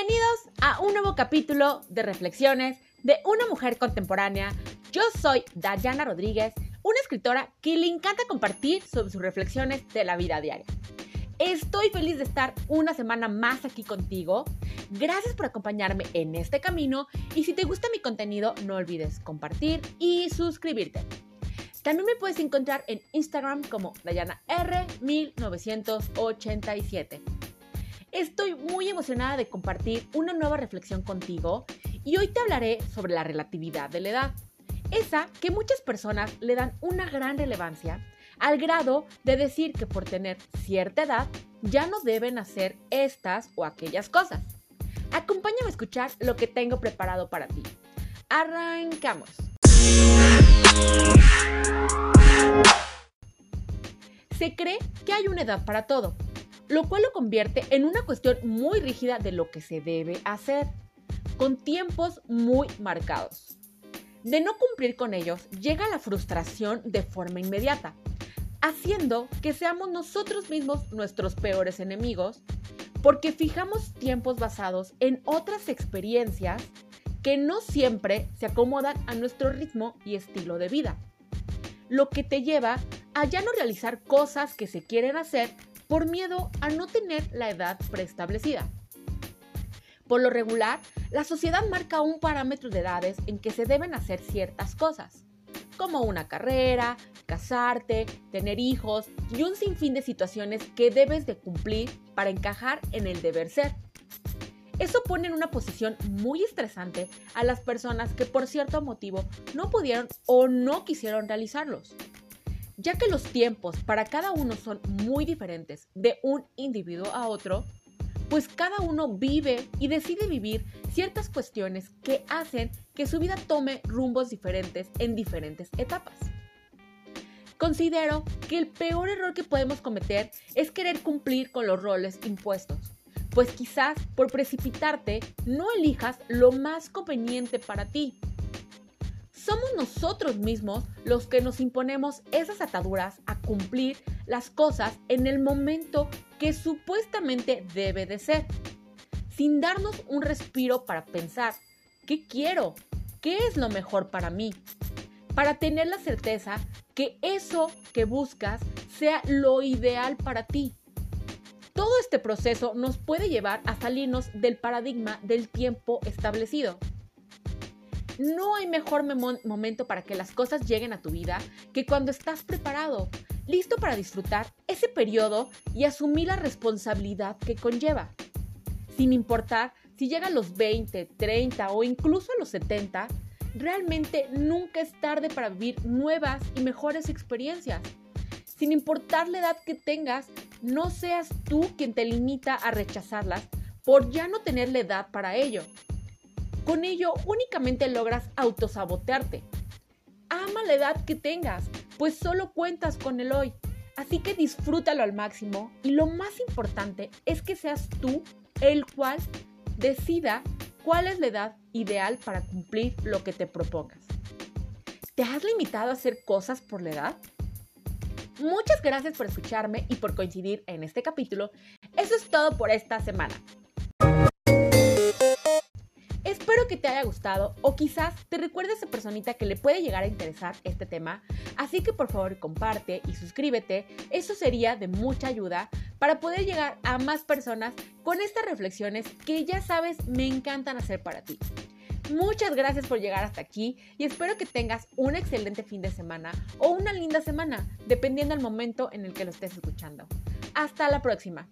Bienvenidos a un nuevo capítulo de Reflexiones de una mujer contemporánea. Yo soy Dayana Rodríguez, una escritora que le encanta compartir sobre sus reflexiones de la vida diaria. Estoy feliz de estar una semana más aquí contigo. Gracias por acompañarme en este camino y si te gusta mi contenido no olvides compartir y suscribirte. También me puedes encontrar en Instagram como Dayana R1987. Estoy muy emocionada de compartir una nueva reflexión contigo y hoy te hablaré sobre la relatividad de la edad. Esa que muchas personas le dan una gran relevancia al grado de decir que por tener cierta edad ya no deben hacer estas o aquellas cosas. Acompáñame a escuchar lo que tengo preparado para ti. Arrancamos. Se cree que hay una edad para todo, lo cual lo convierte en una cuestión muy rígida de lo que se debe hacer, con tiempos muy marcados. De no cumplir con ellos llega la frustración de forma inmediata, haciendo que seamos nosotros mismos nuestros peores enemigos, porque fijamos tiempos basados en otras experiencias que no siempre se acomodan a nuestro ritmo y estilo de vida, lo que te lleva a ya no realizar cosas que se quieren hacer por miedo a no tener la edad preestablecida. Por lo regular, la sociedad marca un parámetro de edades en que se deben hacer ciertas cosas, como una carrera, casarte, tener hijos y un sinfín de situaciones que debes de cumplir para encajar en el deber ser. Eso pone en una posición muy estresante a las personas que por cierto motivo no pudieron o no quisieron realizarlos ya que los tiempos para cada uno son muy diferentes de un individuo a otro, pues cada uno vive y decide vivir ciertas cuestiones que hacen que su vida tome rumbos diferentes en diferentes etapas. Considero que el peor error que podemos cometer es querer cumplir con los roles impuestos, pues quizás por precipitarte no elijas lo más conveniente para ti somos nosotros mismos los que nos imponemos esas ataduras a cumplir las cosas en el momento que supuestamente debe de ser, sin darnos un respiro para pensar, ¿qué quiero? ¿Qué es lo mejor para mí? Para tener la certeza que eso que buscas sea lo ideal para ti. Todo este proceso nos puede llevar a salirnos del paradigma del tiempo establecido no hay mejor momento para que las cosas lleguen a tu vida que cuando estás preparado, listo para disfrutar ese periodo y asumir la responsabilidad que conlleva. Sin importar si llega a los 20, 30 o incluso a los 70, realmente nunca es tarde para vivir nuevas y mejores experiencias. Sin importar la edad que tengas, no seas tú quien te limita a rechazarlas por ya no tener la edad para ello. Con ello únicamente logras autosabotearte. Ama la edad que tengas, pues solo cuentas con el hoy. Así que disfrútalo al máximo y lo más importante es que seas tú el cual decida cuál es la edad ideal para cumplir lo que te propongas. ¿Te has limitado a hacer cosas por la edad? Muchas gracias por escucharme y por coincidir en este capítulo. Eso es todo por esta semana que te haya gustado o quizás te recuerde a esa personita que le puede llegar a interesar este tema. Así que por favor comparte y suscríbete. Eso sería de mucha ayuda para poder llegar a más personas con estas reflexiones que ya sabes me encantan hacer para ti. Muchas gracias por llegar hasta aquí y espero que tengas un excelente fin de semana o una linda semana, dependiendo del momento en el que lo estés escuchando. Hasta la próxima.